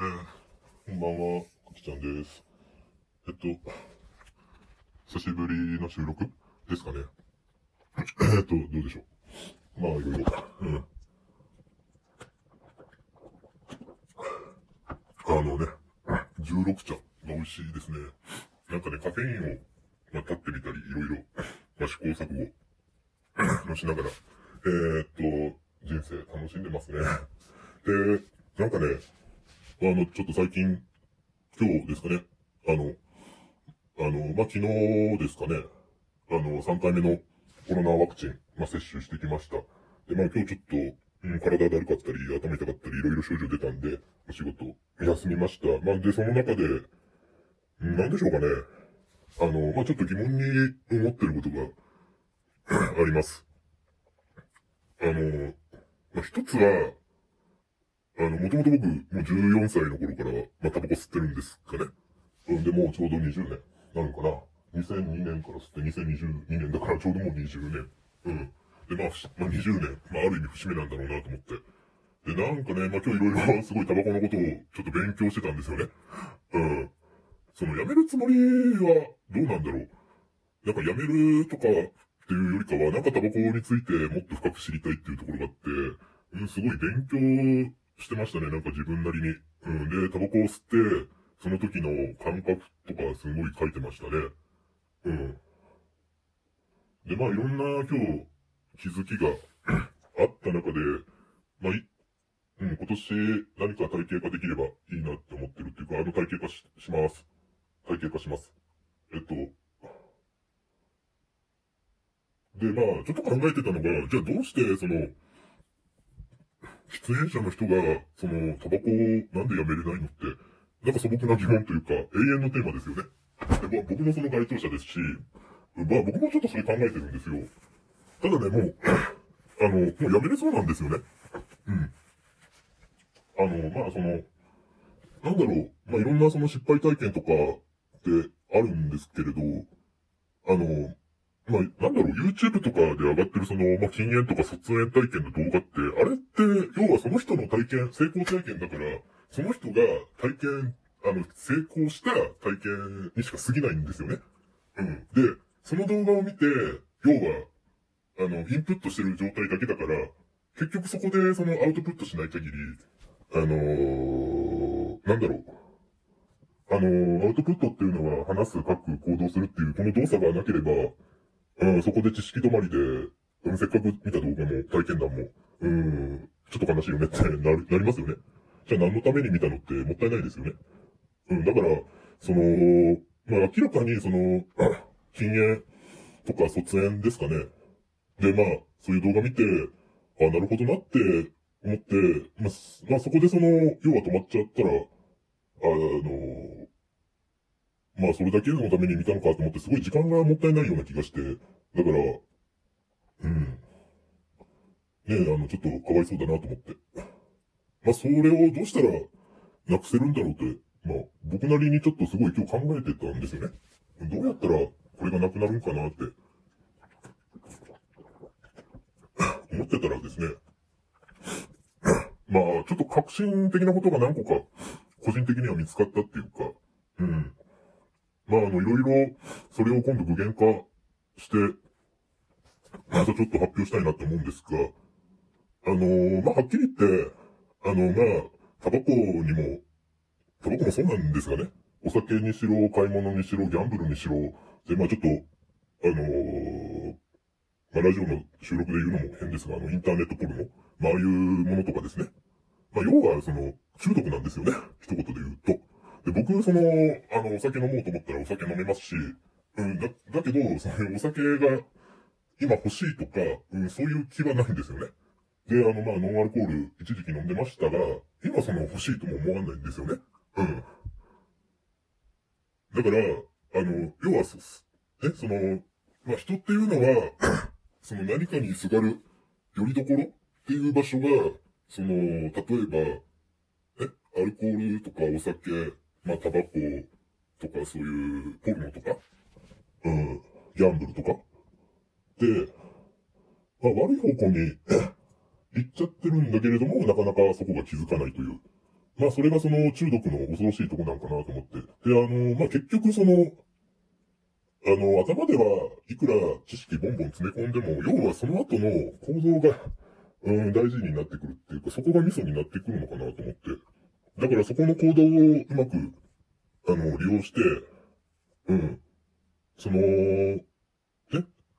え、こんばんは、かきちゃんです。えっと、久しぶりの収録？ですかね。えっと、どうでしょう？まあ、いろいろ。うん。あのね、16茶が美味しいですね。なんかね、カフェインを、まあ、立ってみたり、いろいろ、まあ、試行錯誤 をしながら、えー、っと、人生楽しんでますね。で、なんかね、あの、ちょっと最近、今日ですかね、あの、あの、まあ、昨日ですかね、あの、3回目のコロナワクチン、まあ、接種してきました。で、まあ、今日ちょっと、うん、体だるかったり、頭痛かったり、いろいろ症状出たんで、お仕事、休みました。まあ、で、その中で、うんなんでしょうかね、あの、まあ、ちょっと疑問に思ってることがあります。あの、まあ、一つは、あの、もともと僕、もう14歳の頃から、まあ、タバコ吸ってるんですかね。うん、で、もうちょうど20年なのかな。2002年から吸って2022年だからちょうどもう20年。うん。で、まあ、まあ、20年、まあ、ある意味節目なんだろうなと思って。で、なんかね、まあ、今日いろいろすごいタバコのことをちょっと勉強してたんですよね。うん。その、やめるつもりはどうなんだろう。なんかやめるとかっていうよりかは、なんかタバコについてもっと深く知りたいっていうところがあって、うん、すごい勉強してましたね、なんか自分なりに。うん、で、タバコを吸って、その時の感覚とかすごい書いてましたね。うん。で、まあいろんな今日気づきが あった中で、まあい、うん、今年何か体系化できればいいなって思ってるっていうか、あの体系化しします。体系化します。えっと、で、まあ、ちょっと考えてたのが、じゃあどうして、その、出演者の人が、その、タバコをなんでやめれないのって、なんか素朴な疑問というか、永遠のテーマですよね。で、まあ、僕もその該当者ですし、まあ、僕もちょっとそれ考えてるんですよ。ただね、もう、あの、もうやめれそうなんですよね。うん。あの、まあ、その、なんだろう、まあ、いろんなその失敗体験とかってあるんですけれど、あの、まあ、なんだろう、YouTube とかで上がってるその、まあ、禁煙とか卒園体験の動画って、あれって、要はその人の体験、成功体験だから、その人が体験、あの、成功した体験にしか過ぎないんですよね。うん。で、その動画を見て、要は、あの、インプットしてる状態だけだから、結局そこでそのアウトプットしない限り、あのー、なんだろう。あのー、アウトプットっていうのは話す、書く、行動するっていう、この動作がなければ、うん、そこで知識止まりで、うん、せっかく見た動画も体験談も、うん、ちょっと悲しいよねってなる、なりますよね。じゃあ何のために見たのってもったいないですよね。うん、だから、その、まあ明らかにその、禁煙とか卒園ですかね。で、まあ、そういう動画見て、あ、なるほどなって思って、まあ、まあそこでその、要は止まっちゃったら、あの、まあそれだけのために見たのかと思って、すごい時間がもったいないような気がして、だから、うん。ねえ、あの、ちょっとかわいそうだなと思って。まあそれをどうしたらなくせるんだろうって、まあ僕なりにちょっとすごい今日考えてたんですよね。どうやったらこれがなくなるんかなって、思ってたらですね、まあちょっと革新的なことが何個か、個人的には見つかったっていうか、うん。まあ、あの、いろいろ、それを今度具現化して、またちょっと発表したいなと思うんですが、あのーまあ、はっきり言って、あの、まあ、タバコにも、タバコもそうなんですがね、お酒にしろ、買い物にしろ、ギャンブルにしろ、で、まあちょっと、あのーまあ、ラジオの収録で言うのも変ですが、あの、インターネットポルノ、まあ、ああいうものとかですね。まあ、要は、その、中毒なんですよね。一言で言うと。で、僕、その、あの、お酒飲もうと思ったらお酒飲めますし、うん、だ、だけど、その、お酒が今欲しいとか、うん、そういう気はないんですよね。で、あの、まあ、ノンアルコール一時期飲んでましたが、今その欲しいとも思わないんですよね。うん。だから、あの、要は、そね、その、まあ、人っていうのは、その何かにすがる、よりどころっていう場所が、その、例えば、え、アルコールとかお酒、まあ、タバコとかそういうポルノとか、うん、ギャンブルとか。で、まあ、悪い方向に 行っちゃってるんだけれども、なかなかそこが気づかないという。まあそれがその中毒の恐ろしいとこなんかなと思って。で、あの、まあ結局その、あの、頭ではいくら知識ボンボン詰め込んでも、要はその後の構造が、うん、大事になってくるっていうか、そこがミソになってくるのかなと思って。だからそこの行動をうまく、あの、利用して、うん。その、ね、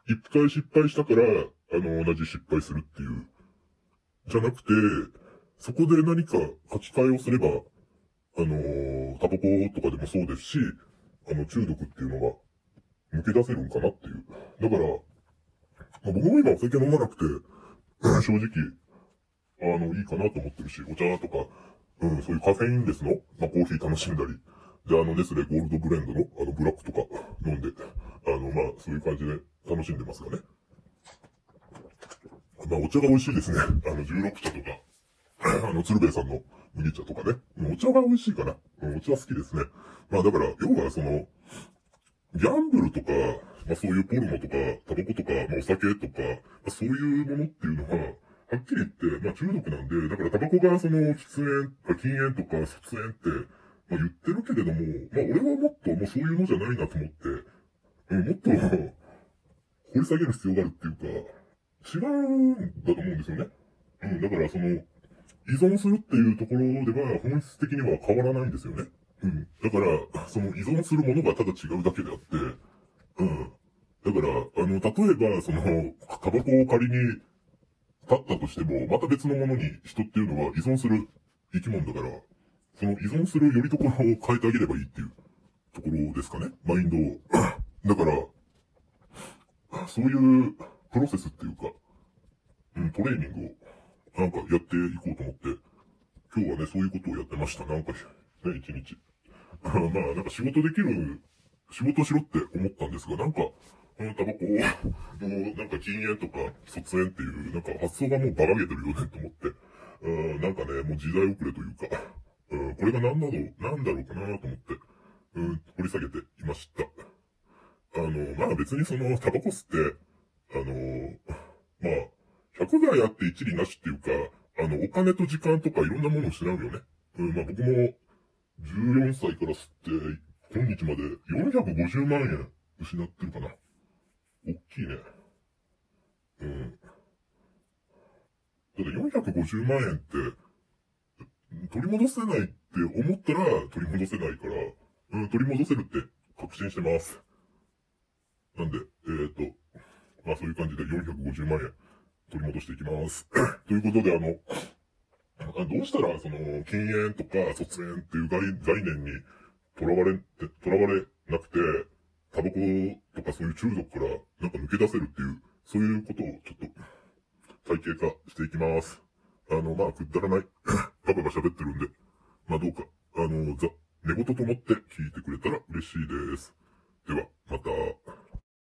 一回失敗したから、あの、同じ失敗するっていう。じゃなくて、そこで何か書き換えをすれば、あのタバコとかでもそうですし、あの、中毒っていうのが抜け出せるんかなっていう。だから、まあ、僕も今お酒飲まなくて、正直、あの、いいかなと思ってるし、お茶とか、うん、そういうカフェインレスの、まあ、コーヒー楽しんだり、で、あの、ネスレゴールドブレンドの、あの、ブラックとか飲んで、あの、まあ、そういう感じで楽しんでますがね。まあ、お茶が美味しいですね。あの、16茶とか、あの、鶴瓶さんの麦茶とかね。お茶が美味しいかな。お茶好きですね。まあ、だから、要はその、ギャンブルとか、まあそういうポルノとか、タバコとか、まあお酒とか、まあそういうものっていうのは、はっきり言って、まあ中毒なんで、だからタバコがその喫煙、禁煙とか卒煙って、まあ言ってるけれども、まあ俺はもっともうそういうのじゃないなと思って、うん、もっと 掘り下げる必要があるっていうか、違うんだと思うんですよね。うん、だからその、依存するっていうところでは本質的には変わらないんですよね。うん。だから、その依存するものがただ違うだけであって、うん。だから、あの、例えば、その、タバコを仮に立ったとしても、また別のものに人っていうのは依存する生き物だから、その依存するよりどころを変えてあげればいいっていうところですかね。マインドを。だから、そういうプロセスっていうか、うん、トレーニングをなんかやっていこうと思って、今日はね、そういうことをやってました。なんか、ね、一日。まあ、なんか仕事できる、仕事しろって思ったんですが、なんか、タバコを、なんか禁煙とか卒煙っていう、なんか発想がもうばらげてるよねと思って、うん、なんかね、もう時代遅れというか、うん、これが何だろう、何だろうかなと思って、うん、掘り下げていました。あの、まあ別にその、タバコ吸って、あの、まあ、100害あって一理なしっていうか、あの、お金と時間とかいろんなものを失うよね。うん、まあ僕も、14歳から吸って、今日まで450万円失ってるかな。大きいね。うん。だって450万円って、取り戻せないって思ったら取り戻せないから、うん、取り戻せるって確信してます。なんで、えー、っと、まあそういう感じで450万円取り戻していきます。ということで、あの、どうしたら、その、禁煙とか卒煙っていう概念に囚われ、囚われなくて、タバコとかそういう中毒からなんか抜け出せるっていう、そういうことをちょっと体系化していきます。あの、まあ、くだらない パパが喋ってるんで、まあどうか、あの、ザ、寝言と思って聞いてくれたら嬉しいです。では、また。